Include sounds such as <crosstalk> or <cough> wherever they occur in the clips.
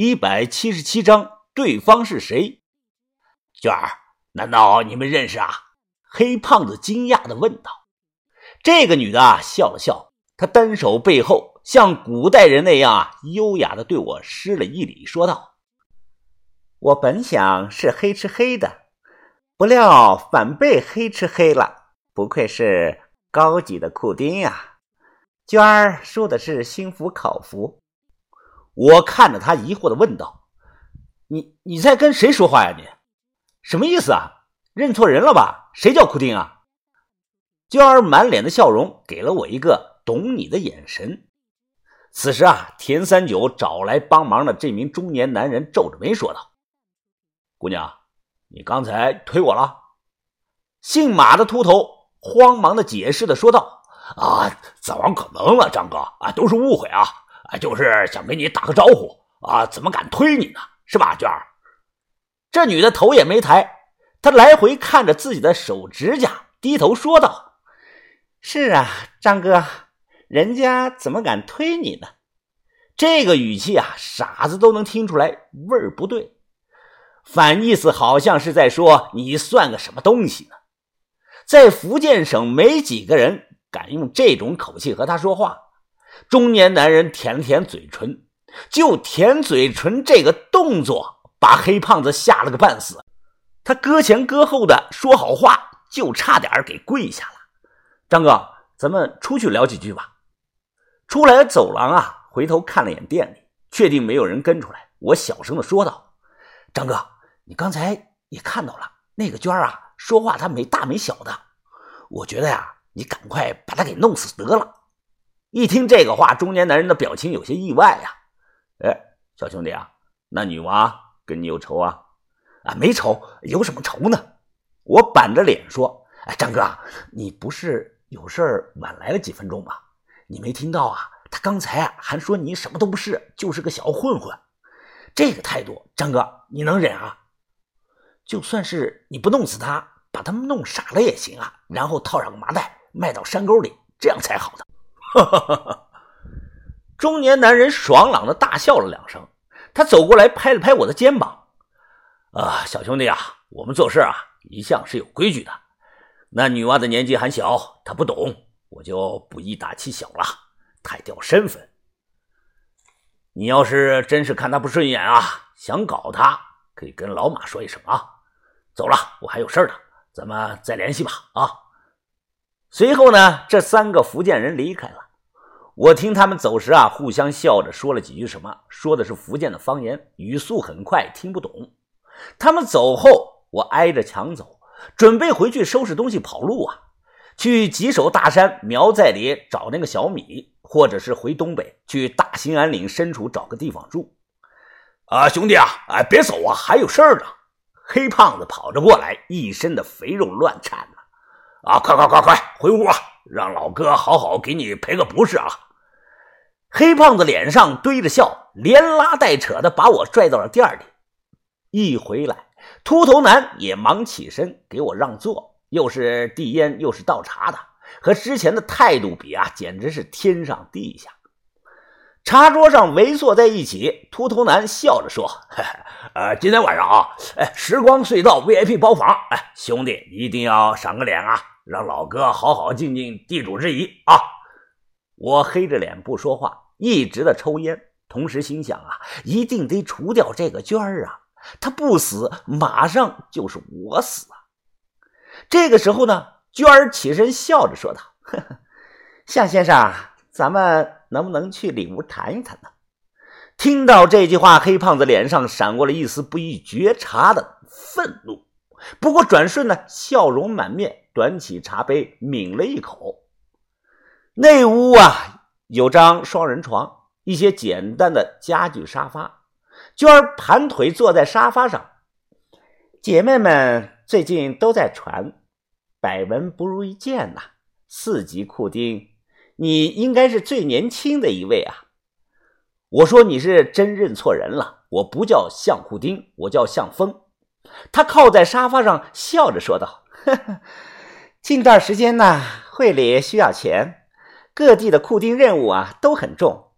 一百七十七章，对方是谁？娟儿，难道你们认识啊？黑胖子惊讶的问道。这个女的，笑了笑，她单手背后，像古代人那样，优雅的对我施了一礼，说道：“我本想是黑吃黑的，不料反被黑吃黑了。不愧是高级的库丁呀！”娟儿说的是心服口服。我看着他，疑惑的问道：“你你在跟谁说话呀？你什么意思啊？认错人了吧？谁叫库丁啊？”娟儿满脸的笑容，给了我一个懂你的眼神。此时啊，田三九找来帮忙的这名中年男人皱着眉说道：“姑娘，你刚才推我了？”姓马的秃头慌忙的解释的说道。啊，怎么可能啊，张哥啊，都是误会啊！啊，就是想跟你打个招呼啊，怎么敢推你呢？是吧，娟儿？这女的头也没抬，她来回看着自己的手指甲，低头说道：“是啊，张哥，人家怎么敢推你呢？”这个语气啊，傻子都能听出来味儿不对，反意思好像是在说你算个什么东西呢？在福建省没几个人。敢用这种口气和他说话？中年男人舔了舔嘴唇，就舔嘴唇这个动作，把黑胖子吓了个半死。他搁前搁后的说好话，就差点给跪下了。张哥，咱们出去聊几句吧。出来走廊啊，回头看了眼店里，确定没有人跟出来，我小声的说道：“张哥，你刚才也看到了，那个娟儿啊，说话她没大没小的，我觉得呀。”你赶快把他给弄死得了！一听这个话，中年男人的表情有些意外呀。哎，小兄弟啊，那女娃跟你有仇啊？啊，没仇，有什么仇呢？我板着脸说：“哎，张哥，你不是有事晚来了几分钟吗？你没听到啊？他刚才啊还说你什么都不是，就是个小混混。这个态度，张哥你能忍啊？就算是你不弄死他，把他们弄傻了也行啊，然后套上个麻袋。”卖到山沟里，这样才好的。哈哈哈哈中年男人爽朗的大笑了两声，他走过来拍了拍我的肩膀：“啊，小兄弟啊，我们做事啊一向是有规矩的。那女娃的年纪还小，她不懂，我就不一大欺小了，太掉身份。你要是真是看她不顺眼啊，想搞她，可以跟老马说一声啊。走了，我还有事呢，咱们再联系吧。啊。”随后呢，这三个福建人离开了。我听他们走时啊，互相笑着说了几句什么，说的是福建的方言，语速很快，听不懂。他们走后，我挨着墙走，准备回去收拾东西跑路啊，去吉首大山苗寨里找那个小米，或者是回东北去大兴安岭深处找个地方住。啊，兄弟啊，哎，别走啊，还有事儿呢。黑胖子跑着过来，一身的肥肉乱颤。啊，快快快快回屋啊！让老哥好好给你赔个不是啊！黑胖子脸上堆着笑，连拉带扯的把我拽到了店里。一回来，秃头男也忙起身给我让座，又是递烟又是倒茶的，和之前的态度比啊，简直是天上地下。茶桌上围坐在一起，秃头男笑着说：“ <laughs> 呃，今天晚上啊，哎，时光隧道 VIP 包房，哎，兄弟一定要赏个脸啊，让老哥好好尽尽地主之谊啊！”我黑着脸不说话，一直的抽烟，同时心想啊，一定得除掉这个娟儿啊，他不死，马上就是我死啊！这个时候呢，娟儿起身笑着说道：“呵 <laughs> 呵夏先生，咱们。”能不能去里屋谈一谈呢？听到这句话，黑胖子脸上闪过了一丝不易觉察的愤怒，不过转瞬呢，笑容满面，端起茶杯抿了一口。那屋啊，有张双人床，一些简单的家具沙发，娟儿盘腿坐在沙发上。姐妹们最近都在传，百闻不如一见呐，四级库丁。你应该是最年轻的一位啊！我说你是真认错人了，我不叫向库丁，我叫向风。他靠在沙发上笑着说道：“呵呵，近段时间呢，会里需要钱，各地的库丁任务啊都很重。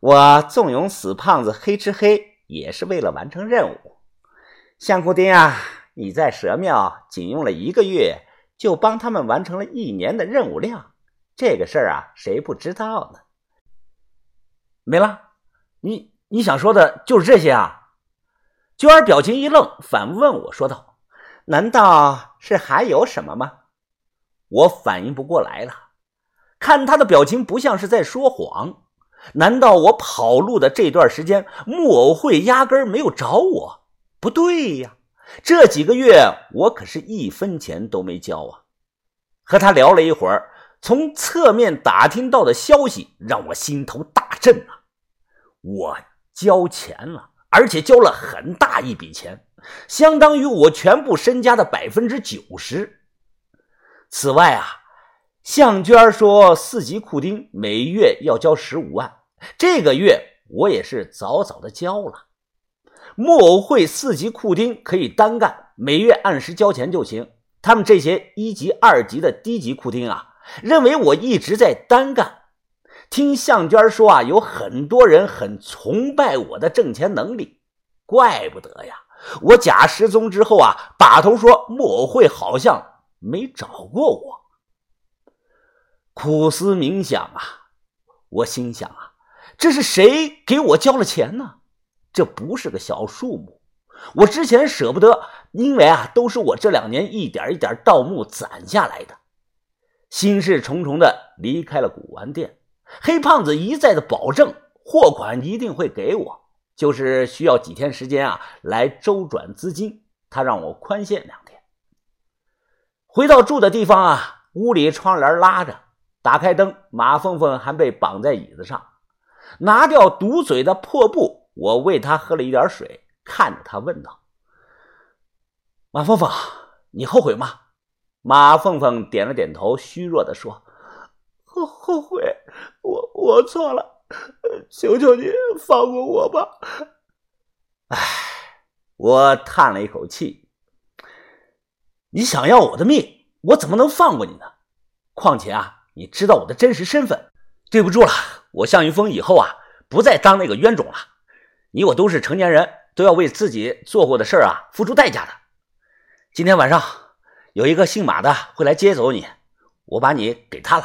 我纵容死胖子黑吃黑，也是为了完成任务。相库丁啊，你在蛇庙仅用了一个月，就帮他们完成了一年的任务量，这个事儿啊，谁不知道呢？没了，你你想说的就是这些啊？娟儿表情一愣，反问我说道：“难道是还有什么吗？”我反应不过来了，看他的表情不像是在说谎。难道我跑路的这段时间，木偶会压根儿没有找我？不对呀，这几个月我可是一分钱都没交啊！和他聊了一会儿，从侧面打听到的消息让我心头大震啊！我交钱了。而且交了很大一笔钱，相当于我全部身家的百分之九十。此外啊，向娟说四级库丁每月要交十五万，这个月我也是早早的交了。木偶会四级库丁可以单干，每月按时交钱就行。他们这些一级、二级的低级库丁啊，认为我一直在单干。听向娟说啊，有很多人很崇拜我的挣钱能力，怪不得呀！我假失踪之后啊，把头说木偶会好像没找过我。苦思冥想啊，我心想啊，这是谁给我交了钱呢？这不是个小数目，我之前舍不得，因为啊，都是我这两年一点一点盗墓攒下来的。心事重重的离开了古玩店。黑胖子一再的保证货款一定会给我，就是需要几天时间啊来周转资金。他让我宽限两天。回到住的地方啊，屋里窗帘拉着，打开灯，马凤凤还被绑在椅子上，拿掉堵嘴的破布。我喂他喝了一点水，看着他问道：“马凤凤，你后悔吗？”马凤凤点了点头，虚弱的说。后后悔，我我错了，求求你放过我吧！唉，我叹了一口气。你想要我的命，我怎么能放过你呢？况且啊，你知道我的真实身份。对不住了，我向云峰以后啊，不再当那个冤种了。你我都是成年人，都要为自己做过的事啊付出代价的。今天晚上有一个姓马的会来接走你，我把你给他了。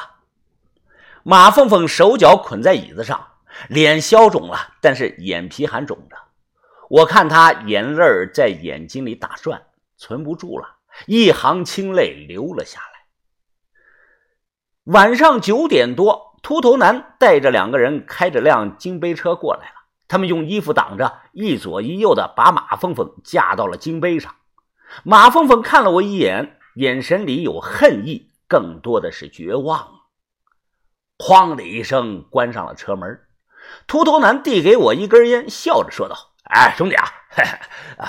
马凤凤手脚捆在椅子上，脸消肿了，但是眼皮还肿着。我看她眼泪在眼睛里打转，存不住了，一行清泪流了下来。晚上九点多，秃头男带着两个人开着辆金杯车过来了。他们用衣服挡着，一左一右的把马凤凤架到了金杯上。马凤凤看了我一眼，眼神里有恨意，更多的是绝望。哐的一声，关上了车门。秃头男递给我一根烟，笑着说道：“哎，兄弟啊，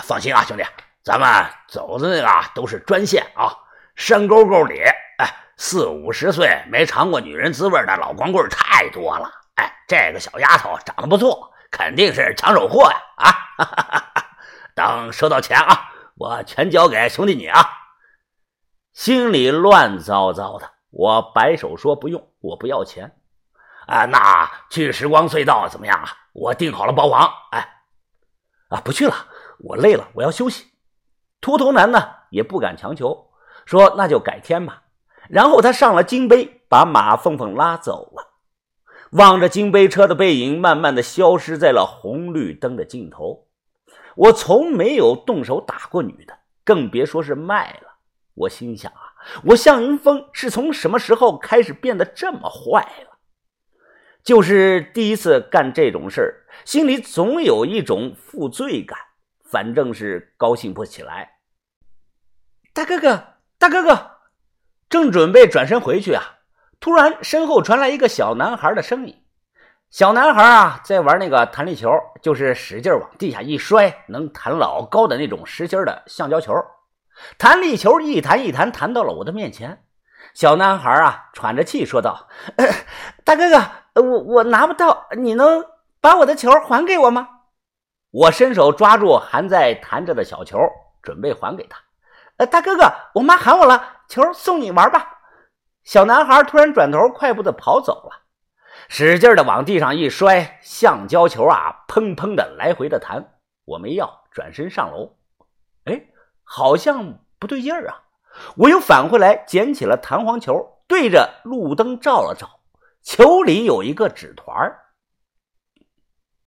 放心啊，兄弟，咱们走的那个都是专线啊，山沟沟里，哎，四五十岁没尝过女人滋味的老光棍太多了。哎，这个小丫头长得不错，肯定是抢手货呀！啊，哈哈哈哈等收到钱啊，我全交给兄弟你啊。”心里乱糟糟的。我摆手说：“不用，我不要钱。”啊，那去时光隧道怎么样啊？我订好了包房。哎，啊，不去了，我累了，我要休息。秃头男呢也不敢强求，说：“那就改天吧。”然后他上了金杯，把马凤凤拉走了。望着金杯车的背影，慢慢的消失在了红绿灯的尽头。我从没有动手打过女的，更别说是卖了。我心想啊。我向云峰是从什么时候开始变得这么坏了？就是第一次干这种事，心里总有一种负罪感，反正是高兴不起来。大哥哥，大哥哥，正准备转身回去啊，突然身后传来一个小男孩的声音。小男孩啊，在玩那个弹力球，就是使劲往地下一摔，能弹老高的那种实心的橡胶球。弹力球一弹一弹，弹到了我的面前。小男孩啊，喘着气说道：“ <laughs> 大哥哥，我我拿不到，你能把我的球还给我吗？”我伸手抓住还在弹着的小球，准备还给他。呃，大哥哥，我妈喊我了，球送你玩吧。小男孩突然转头，快步的跑走了，使劲的往地上一摔，橡胶球啊，砰砰的来回的弹。我没要，转身上楼。哎，好像不对劲儿啊！我又返回来，捡起了弹簧球，对着路灯照了照，球里有一个纸团